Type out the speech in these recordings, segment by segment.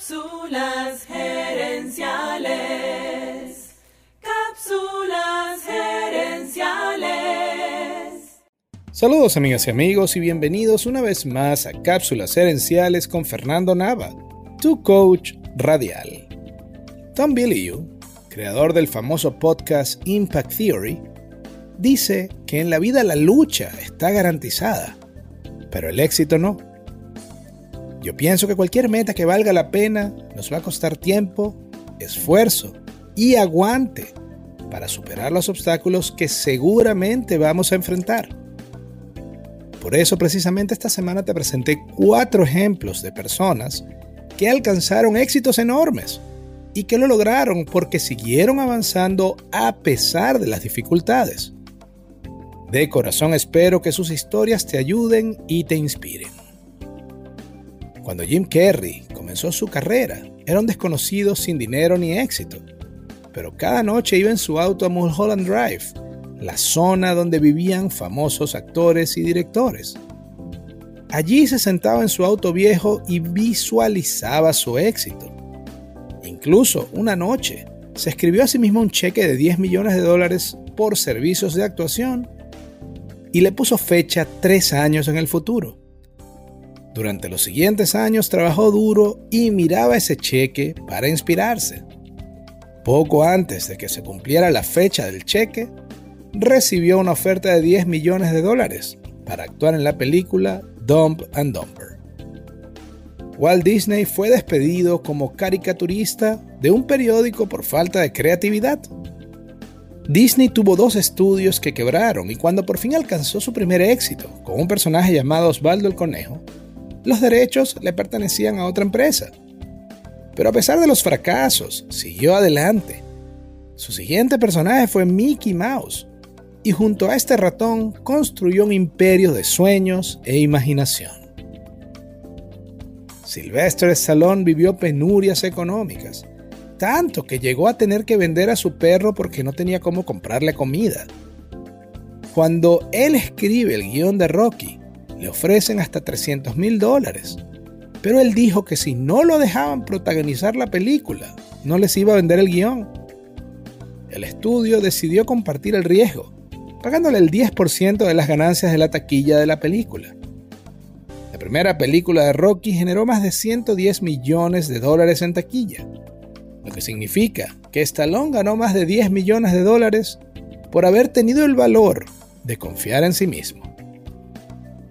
Cápsulas gerenciales. Cápsulas gerenciales. Saludos amigas y amigos y bienvenidos una vez más a Cápsulas gerenciales con Fernando Nava, tu coach radial. Tom Bilyeu, creador del famoso podcast Impact Theory, dice que en la vida la lucha está garantizada, pero el éxito no. Yo pienso que cualquier meta que valga la pena nos va a costar tiempo, esfuerzo y aguante para superar los obstáculos que seguramente vamos a enfrentar. Por eso precisamente esta semana te presenté cuatro ejemplos de personas que alcanzaron éxitos enormes y que lo lograron porque siguieron avanzando a pesar de las dificultades. De corazón espero que sus historias te ayuden y te inspiren. Cuando Jim Carrey comenzó su carrera, era un desconocido sin dinero ni éxito, pero cada noche iba en su auto a Mulholland Drive, la zona donde vivían famosos actores y directores. Allí se sentaba en su auto viejo y visualizaba su éxito. Incluso una noche se escribió a sí mismo un cheque de 10 millones de dólares por servicios de actuación y le puso fecha tres años en el futuro. Durante los siguientes años trabajó duro y miraba ese cheque para inspirarse. Poco antes de que se cumpliera la fecha del cheque, recibió una oferta de 10 millones de dólares para actuar en la película Dump and Dumper. Walt Disney fue despedido como caricaturista de un periódico por falta de creatividad. Disney tuvo dos estudios que quebraron y cuando por fin alcanzó su primer éxito con un personaje llamado Osvaldo el Conejo, los derechos le pertenecían a otra empresa. Pero a pesar de los fracasos, siguió adelante. Su siguiente personaje fue Mickey Mouse, y junto a este ratón construyó un imperio de sueños e imaginación. Sylvester Stallone vivió penurias económicas, tanto que llegó a tener que vender a su perro porque no tenía cómo comprarle comida. Cuando él escribe el guion de Rocky, le ofrecen hasta 300 mil dólares. Pero él dijo que si no lo dejaban protagonizar la película, no les iba a vender el guion. El estudio decidió compartir el riesgo, pagándole el 10% de las ganancias de la taquilla de la película. La primera película de Rocky generó más de 110 millones de dólares en taquilla, lo que significa que Stallone ganó más de 10 millones de dólares por haber tenido el valor de confiar en sí mismo.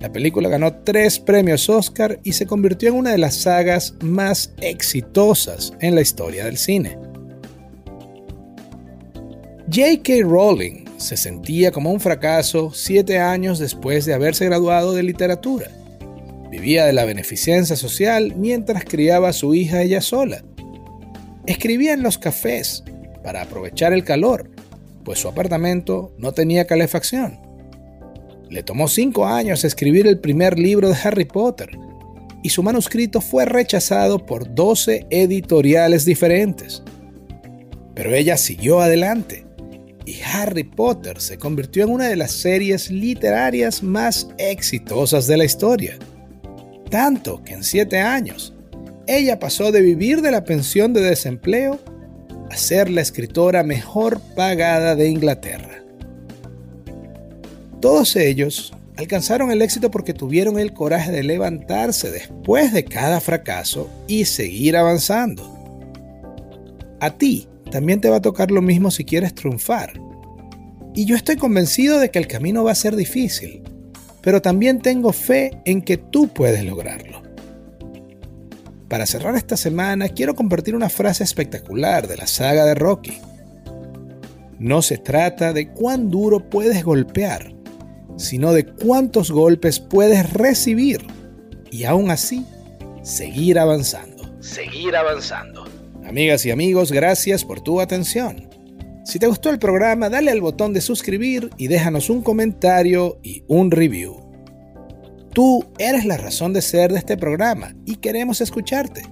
La película ganó tres premios Oscar y se convirtió en una de las sagas más exitosas en la historia del cine. J.K. Rowling se sentía como un fracaso siete años después de haberse graduado de literatura. Vivía de la beneficencia social mientras criaba a su hija ella sola. Escribía en los cafés para aprovechar el calor, pues su apartamento no tenía calefacción. Le tomó cinco años escribir el primer libro de Harry Potter y su manuscrito fue rechazado por 12 editoriales diferentes. Pero ella siguió adelante y Harry Potter se convirtió en una de las series literarias más exitosas de la historia. Tanto que en siete años, ella pasó de vivir de la pensión de desempleo a ser la escritora mejor pagada de Inglaterra. Todos ellos alcanzaron el éxito porque tuvieron el coraje de levantarse después de cada fracaso y seguir avanzando. A ti también te va a tocar lo mismo si quieres triunfar. Y yo estoy convencido de que el camino va a ser difícil, pero también tengo fe en que tú puedes lograrlo. Para cerrar esta semana quiero compartir una frase espectacular de la saga de Rocky. No se trata de cuán duro puedes golpear, sino de cuántos golpes puedes recibir y aún así seguir avanzando. Seguir avanzando. Amigas y amigos, gracias por tu atención. Si te gustó el programa, dale al botón de suscribir y déjanos un comentario y un review. Tú eres la razón de ser de este programa y queremos escucharte.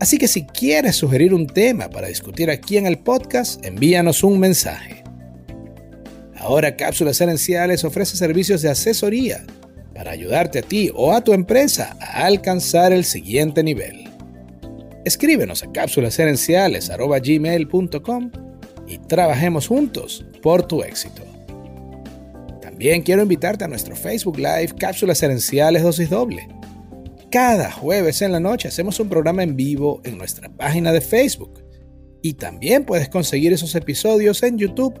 Así que si quieres sugerir un tema para discutir aquí en el podcast, envíanos un mensaje. Ahora Cápsulas Herenciales ofrece servicios de asesoría para ayudarte a ti o a tu empresa a alcanzar el siguiente nivel. Escríbenos a cápsulasherenciales.gmail.com y trabajemos juntos por tu éxito. También quiero invitarte a nuestro Facebook Live Cápsulas Herenciales Dosis Doble. Cada jueves en la noche hacemos un programa en vivo en nuestra página de Facebook. Y también puedes conseguir esos episodios en YouTube